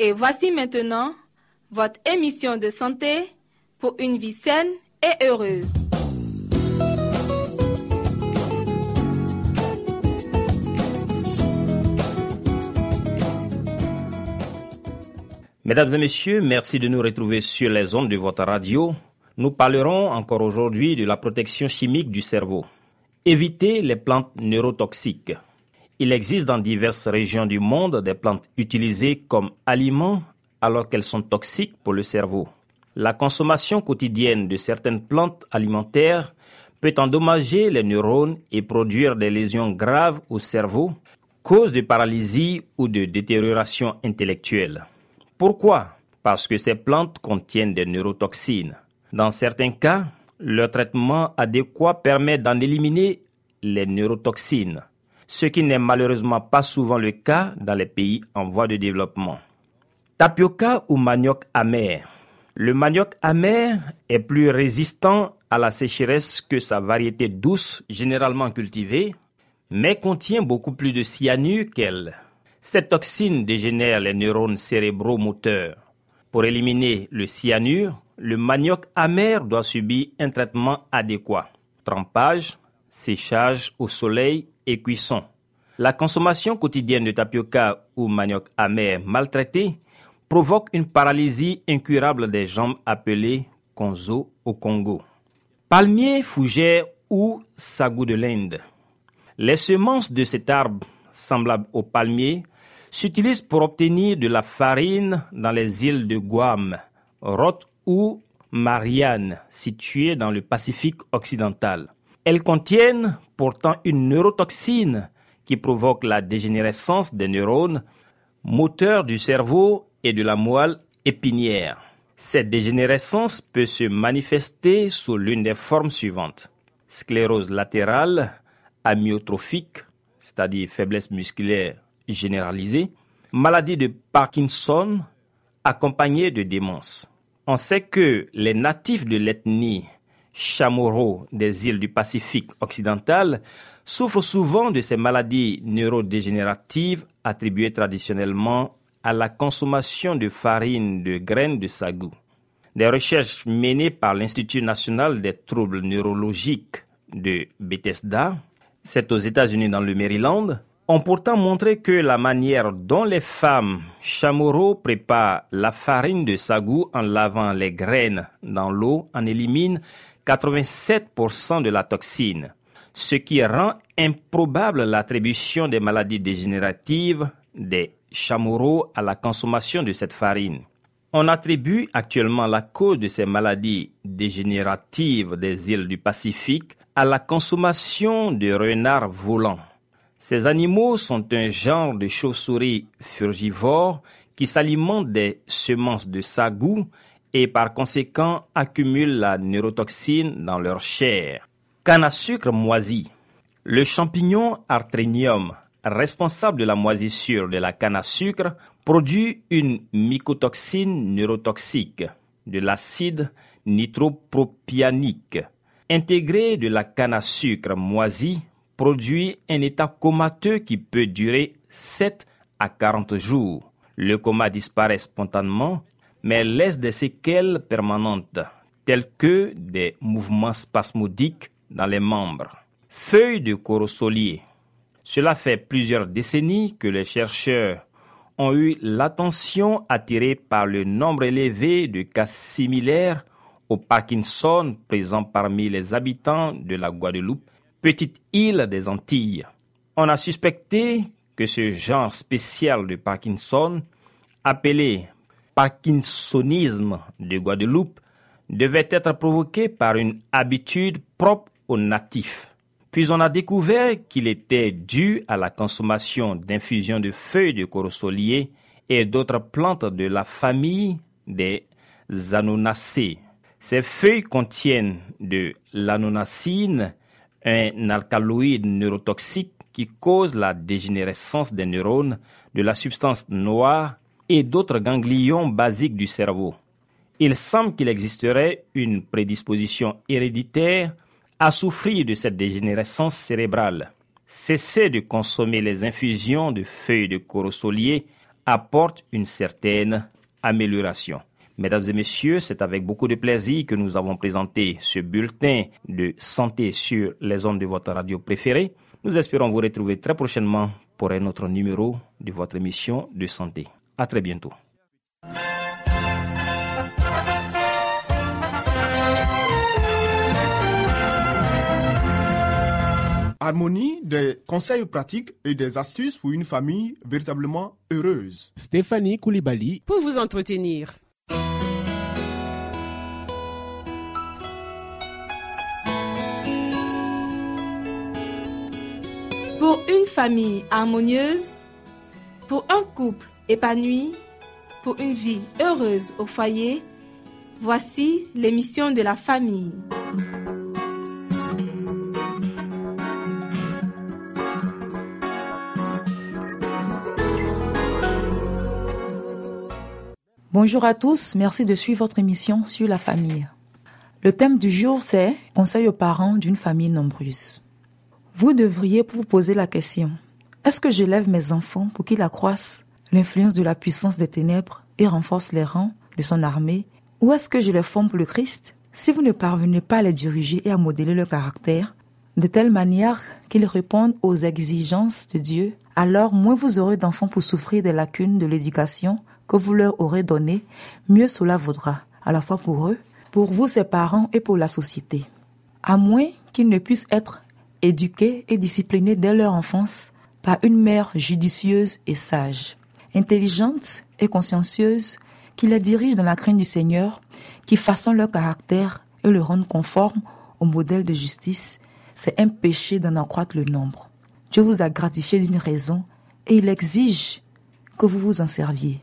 Et voici maintenant votre émission de santé pour une vie saine et heureuse. Mesdames et messieurs, merci de nous retrouver sur les ondes de votre radio. Nous parlerons encore aujourd'hui de la protection chimique du cerveau. Éviter les plantes neurotoxiques. Il existe dans diverses régions du monde des plantes utilisées comme aliments alors qu'elles sont toxiques pour le cerveau. La consommation quotidienne de certaines plantes alimentaires peut endommager les neurones et produire des lésions graves au cerveau, cause de paralysie ou de détérioration intellectuelle. Pourquoi? Parce que ces plantes contiennent des neurotoxines. Dans certains cas, le traitement adéquat permet d'en éliminer les neurotoxines, ce qui n'est malheureusement pas souvent le cas dans les pays en voie de développement. Tapioca ou manioc amer. Le manioc amer est plus résistant à la sécheresse que sa variété douce généralement cultivée, mais contient beaucoup plus de cyanure qu'elle. Cette toxine dégénère les neurones cérébro-moteurs. Pour éliminer le cyanure, le manioc amer doit subir un traitement adéquat. Trempage, séchage au soleil et cuisson. La consommation quotidienne de tapioca ou manioc amer maltraité provoque une paralysie incurable des jambes appelée konzo au Congo. Palmier, fougère ou sagou de l'Inde. Les semences de cet arbre, semblables au palmier, s'utilisent pour obtenir de la farine dans les îles de Guam, Roth ou Marianne, situées dans le Pacifique occidental. Elles contiennent pourtant une neurotoxine qui provoque la dégénérescence des neurones, moteurs du cerveau et de la moelle épinière. Cette dégénérescence peut se manifester sous l'une des formes suivantes. Sclérose latérale, amyotrophique, c'est-à-dire faiblesse musculaire généralisée, maladie de Parkinson accompagnée de démence. On sait que les natifs de l'ethnie Chamorro des îles du Pacifique occidental souffrent souvent de ces maladies neurodégénératives attribuées traditionnellement à la consommation de farine de graines de sagou. Des recherches menées par l'Institut national des troubles neurologiques de Bethesda, c'est aux États-Unis dans le Maryland, ont pourtant montré que la manière dont les femmes chamorro préparent la farine de sagou en lavant les graines dans l'eau en élimine 87% de la toxine, ce qui rend improbable l'attribution des maladies dégénératives des chamorro à la consommation de cette farine. On attribue actuellement la cause de ces maladies dégénératives des îles du Pacifique à la consommation de renards volants. Ces animaux sont un genre de chauve-souris frugivores qui s'alimentent des semences de sagou et par conséquent accumulent la neurotoxine dans leur chair. Canne à sucre moisi. Le champignon Artrenium, responsable de la moisissure de la canne à sucre, produit une mycotoxine neurotoxique, de l'acide nitropropianique. Intégré de la canne à sucre moisie produit un état comateux qui peut durer 7 à 40 jours. Le coma disparaît spontanément, mais laisse des séquelles permanentes, telles que des mouvements spasmodiques dans les membres. Feuilles de corosolier. Cela fait plusieurs décennies que les chercheurs ont eu l'attention attirée par le nombre élevé de cas similaires au Parkinson présent parmi les habitants de la Guadeloupe, petite île des Antilles. On a suspecté que ce genre spécial de Parkinson, appelé Parkinsonisme de Guadeloupe, devait être provoqué par une habitude propre aux natifs. Puis on a découvert qu'il était dû à la consommation d'infusions de feuilles de corosolier et d'autres plantes de la famille des Anonacées. Ces feuilles contiennent de l'anonacine, un alcaloïde neurotoxique qui cause la dégénérescence des neurones, de la substance noire et d'autres ganglions basiques du cerveau. Il semble qu'il existerait une prédisposition héréditaire à souffrir de cette dégénérescence cérébrale. Cesser de consommer les infusions de feuilles de corosolier apporte une certaine amélioration. Mesdames et messieurs, c'est avec beaucoup de plaisir que nous avons présenté ce bulletin de santé sur les ondes de votre radio préférée. Nous espérons vous retrouver très prochainement pour un autre numéro de votre émission de santé. À très bientôt. Harmonie, des conseils pratiques et des astuces pour une famille véritablement heureuse. Stéphanie Koulibaly. Pour vous entretenir. Pour une famille harmonieuse, pour un couple épanoui, pour une vie heureuse au foyer, voici l'émission de la famille. Bonjour à tous, merci de suivre votre émission sur la famille. Le thème du jour c'est Conseil aux parents d'une famille nombreuse. Vous devriez vous poser la question est-ce que j'élève mes enfants pour qu'ils accroissent l'influence de la puissance des ténèbres et renforcent les rangs de son armée. Ou est-ce que je les forme pour le Christ? Si vous ne parvenez pas à les diriger et à modeler leur caractère, de telle manière qu'ils répondent aux exigences de Dieu, alors moins vous aurez d'enfants pour souffrir des lacunes de l'éducation que vous leur aurez donnée, mieux cela vaudra, à la fois pour eux, pour vous ses parents et pour la société. À moins qu'ils ne puissent être éduqués et disciplinés dès leur enfance par une mère judicieuse et sage, intelligente et consciencieuse, qui les dirige dans la crainte du Seigneur, qui façonne leur caractère et le rende conforme au modèle de justice, c'est un péché d'en accroître le nombre. Dieu vous a gratifié d'une raison et il exige que vous vous en serviez.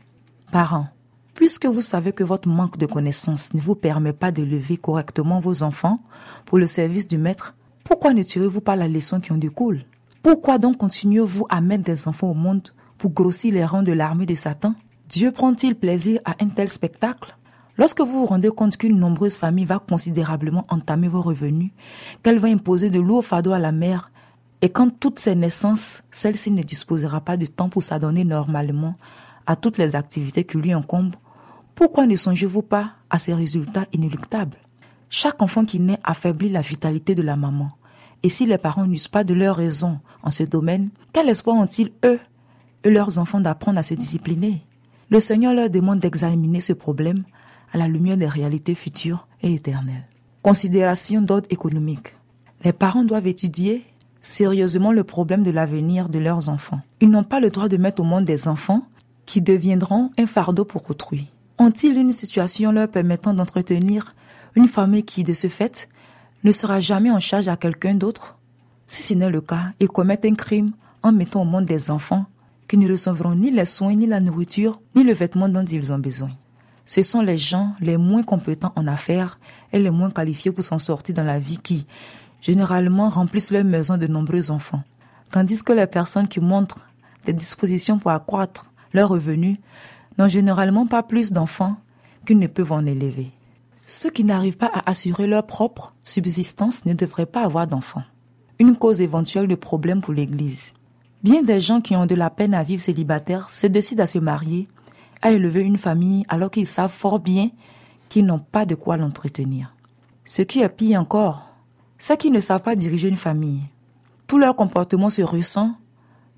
Parents, puisque vous savez que votre manque de connaissances ne vous permet pas d'élever correctement vos enfants pour le service du maître, pourquoi ne tirez-vous pas la leçon qui en découle? Pourquoi donc continuez-vous à mettre des enfants au monde pour grossir les rangs de l'armée de Satan? Dieu prend-il plaisir à un tel spectacle? Lorsque vous vous rendez compte qu'une nombreuse famille va considérablement entamer vos revenus, qu'elle va imposer de lourds fardeaux à la mère, et quand toutes ses naissances, celle-ci ne disposera pas de temps pour s'adonner normalement à toutes les activités qui lui incombent, pourquoi ne songez-vous pas à ces résultats inéluctables? Chaque enfant qui naît affaiblit la vitalité de la maman. Et si les parents n'usent pas de leur raison en ce domaine, quel espoir ont-ils, eux et leurs enfants, d'apprendre à se discipliner Le Seigneur leur demande d'examiner ce problème à la lumière des réalités futures et éternelles. Considération d'ordre économique. Les parents doivent étudier sérieusement le problème de l'avenir de leurs enfants. Ils n'ont pas le droit de mettre au monde des enfants qui deviendront un fardeau pour autrui. Ont-ils une situation leur permettant d'entretenir une famille qui, de ce fait, ne sera jamais en charge à quelqu'un d'autre? Si ce n'est le cas, ils commettent un crime en mettant au monde des enfants qui ne recevront ni les soins, ni la nourriture, ni le vêtement dont ils ont besoin. Ce sont les gens les moins compétents en affaires et les moins qualifiés pour s'en sortir dans la vie qui, généralement, remplissent leur maison de nombreux enfants. Tandis que les personnes qui montrent des dispositions pour accroître leurs revenus n'ont généralement pas plus d'enfants qu'ils ne peuvent en élever. Ceux qui n'arrivent pas à assurer leur propre subsistance ne devraient pas avoir d'enfants. Une cause éventuelle de problème pour l'Église. Bien des gens qui ont de la peine à vivre célibataires se décident à se marier, à élever une famille alors qu'ils savent fort bien qu'ils n'ont pas de quoi l'entretenir. Ce qui est pire encore, c'est qu'ils ne savent pas diriger une famille. Tout leur comportement se ressent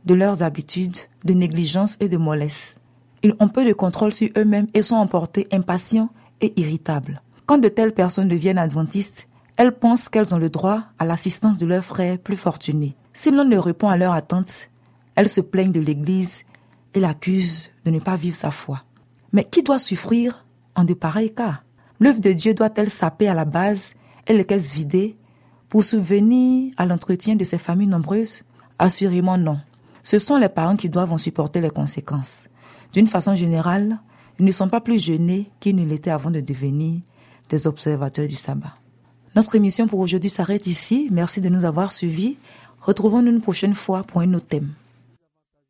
de leurs habitudes, de négligence et de mollesse. Ils ont peu de contrôle sur eux-mêmes et sont emportés impatients et irritables. Quand de telles personnes deviennent adventistes, elles pensent qu'elles ont le droit à l'assistance de leurs frères plus fortunés. Si l'on ne répond à leur attente, elles se plaignent de l'Église et l'accusent de ne pas vivre sa foi. Mais qui doit souffrir en de pareils cas? L'œuvre de Dieu doit-elle saper à la base et les caisses vidées pour subvenir à l'entretien de ces familles nombreuses? Assurément non. Ce sont les parents qui doivent en supporter les conséquences. D'une façon générale, ils ne sont pas plus gênés qu'ils ne l'étaient avant de devenir des observateurs du sabbat. Notre émission pour aujourd'hui s'arrête ici. Merci de nous avoir suivis. Retrouvons-nous une prochaine fois pour un autre thème.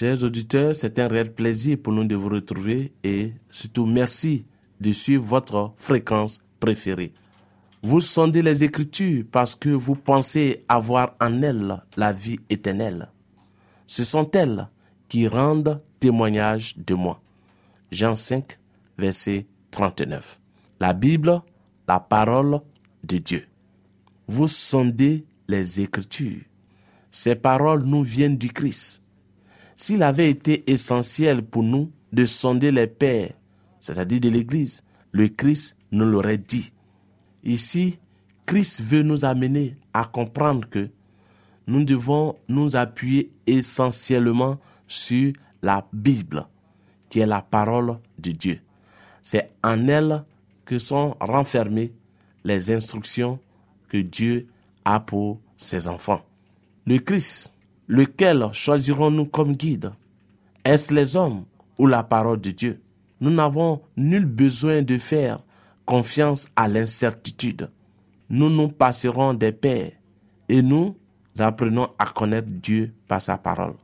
Chers auditeurs, c'est un réel plaisir pour nous de vous retrouver et surtout merci de suivre votre fréquence préférée. Vous sondez les Écritures parce que vous pensez avoir en elles la vie éternelle. Ce sont elles qui rendent témoignage de moi. Jean 5, verset 39. La Bible, la parole de Dieu. Vous sondez les Écritures. Ces paroles nous viennent du Christ. S'il avait été essentiel pour nous de sonder les pères, c'est-à-dire de l'Église, le Christ nous l'aurait dit. Ici, Christ veut nous amener à comprendre que nous devons nous appuyer essentiellement sur la Bible, qui est la parole de Dieu. C'est en elle que sont renfermées les instructions que Dieu a pour ses enfants. Le Christ Lequel choisirons-nous comme guide? Est-ce les hommes ou la parole de Dieu? Nous n'avons nul besoin de faire confiance à l'incertitude. Nous nous passerons des pères et nous apprenons à connaître Dieu par sa parole.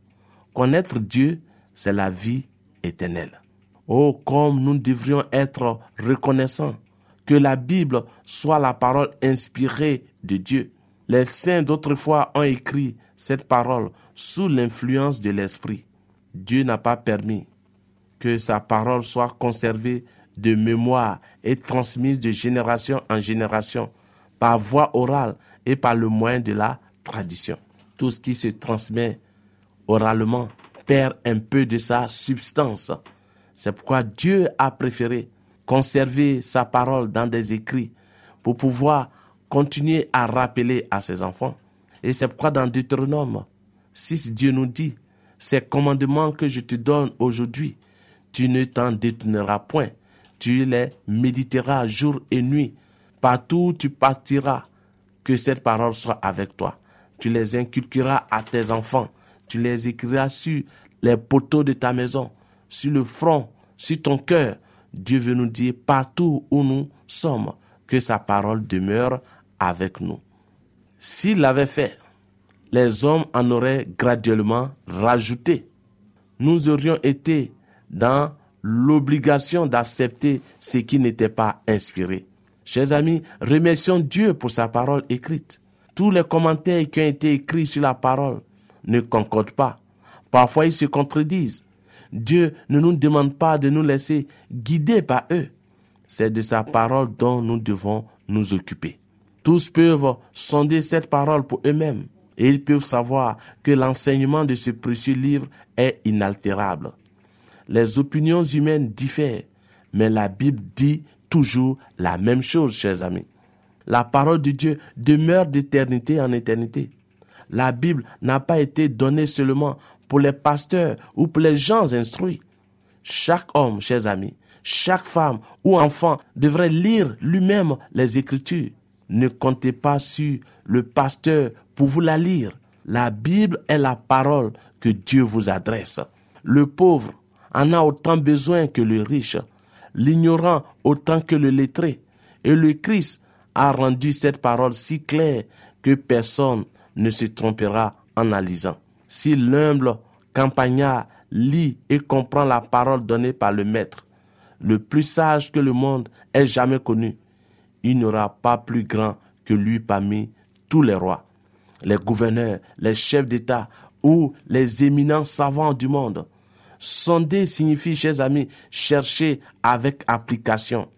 Connaître Dieu, c'est la vie éternelle. Oh, comme nous devrions être reconnaissants que la Bible soit la parole inspirée de Dieu. Les saints d'autrefois ont écrit cette parole sous l'influence de l'Esprit. Dieu n'a pas permis que sa parole soit conservée de mémoire et transmise de génération en génération par voie orale et par le moyen de la tradition. Tout ce qui se transmet oralement perd un peu de sa substance. C'est pourquoi Dieu a préféré conserver sa parole dans des écrits pour pouvoir continuer à rappeler à ses enfants et c'est pourquoi dans Deutéronome 6, Dieu nous dit, ces commandements que je te donne aujourd'hui, tu ne t'en détourneras point, tu les méditeras jour et nuit, partout où tu partiras, que cette parole soit avec toi. Tu les inculqueras à tes enfants, tu les écriras sur les poteaux de ta maison, sur le front, sur ton cœur. Dieu veut nous dire partout où nous sommes, que sa parole demeure avec nous. S'il l'avait fait, les hommes en auraient graduellement rajouté. Nous aurions été dans l'obligation d'accepter ce qui n'était pas inspiré. Chers amis, remercions Dieu pour sa parole écrite. Tous les commentaires qui ont été écrits sur la parole ne concordent pas. Parfois, ils se contredisent. Dieu ne nous demande pas de nous laisser guider par eux. C'est de sa parole dont nous devons nous occuper. Tous peuvent sonder cette parole pour eux-mêmes et ils peuvent savoir que l'enseignement de ce précieux livre est inaltérable. Les opinions humaines diffèrent, mais la Bible dit toujours la même chose, chers amis. La parole de Dieu demeure d'éternité en éternité. La Bible n'a pas été donnée seulement pour les pasteurs ou pour les gens instruits. Chaque homme, chers amis, chaque femme ou enfant devrait lire lui-même les Écritures. Ne comptez pas sur le pasteur pour vous la lire. La Bible est la parole que Dieu vous adresse. Le pauvre en a autant besoin que le riche, l'ignorant autant que le lettré. Et le Christ a rendu cette parole si claire que personne ne se trompera en la lisant. Si l'humble campagnard lit et comprend la parole donnée par le Maître, le plus sage que le monde ait jamais connu, il n'y pas plus grand que lui parmi tous les rois, les gouverneurs, les chefs d'État ou les éminents savants du monde. Sonder signifie, chers amis, chercher avec application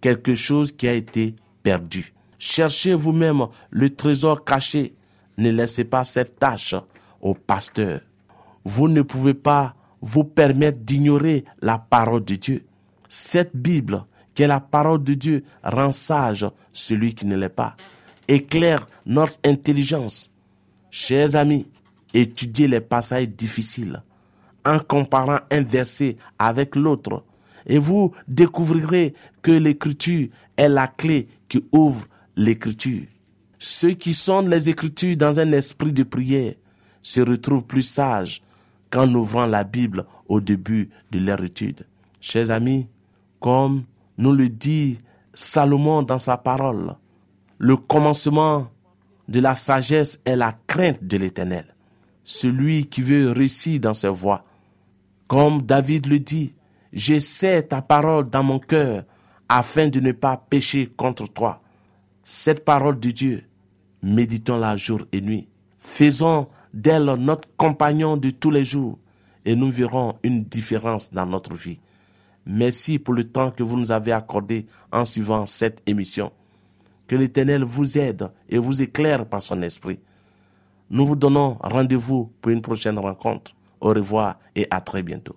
quelque chose qui a été perdu. Cherchez vous-même le trésor caché. Ne laissez pas cette tâche au pasteur. Vous ne pouvez pas vous permettre d'ignorer la parole de Dieu. Cette Bible, qui est la parole de Dieu, rend sage celui qui ne l'est pas, éclaire notre intelligence. Chers amis, étudiez les passages difficiles en comparant un verset avec l'autre et vous découvrirez que l'écriture est la clé qui ouvre l'écriture. Ceux qui sondent les écritures dans un esprit de prière se retrouvent plus sages qu'en ouvrant la Bible au début de leur étude. Chers amis, comme nous le dit Salomon dans sa parole, le commencement de la sagesse est la crainte de l'Éternel. Celui qui veut réussir dans ses voies, comme David le dit, j'essaie ta parole dans mon cœur afin de ne pas pécher contre toi. Cette parole de Dieu, méditons-la jour et nuit. Faisons d'elle notre compagnon de tous les jours et nous verrons une différence dans notre vie. Merci pour le temps que vous nous avez accordé en suivant cette émission. Que l'Éternel vous aide et vous éclaire par son esprit. Nous vous donnons rendez-vous pour une prochaine rencontre. Au revoir et à très bientôt.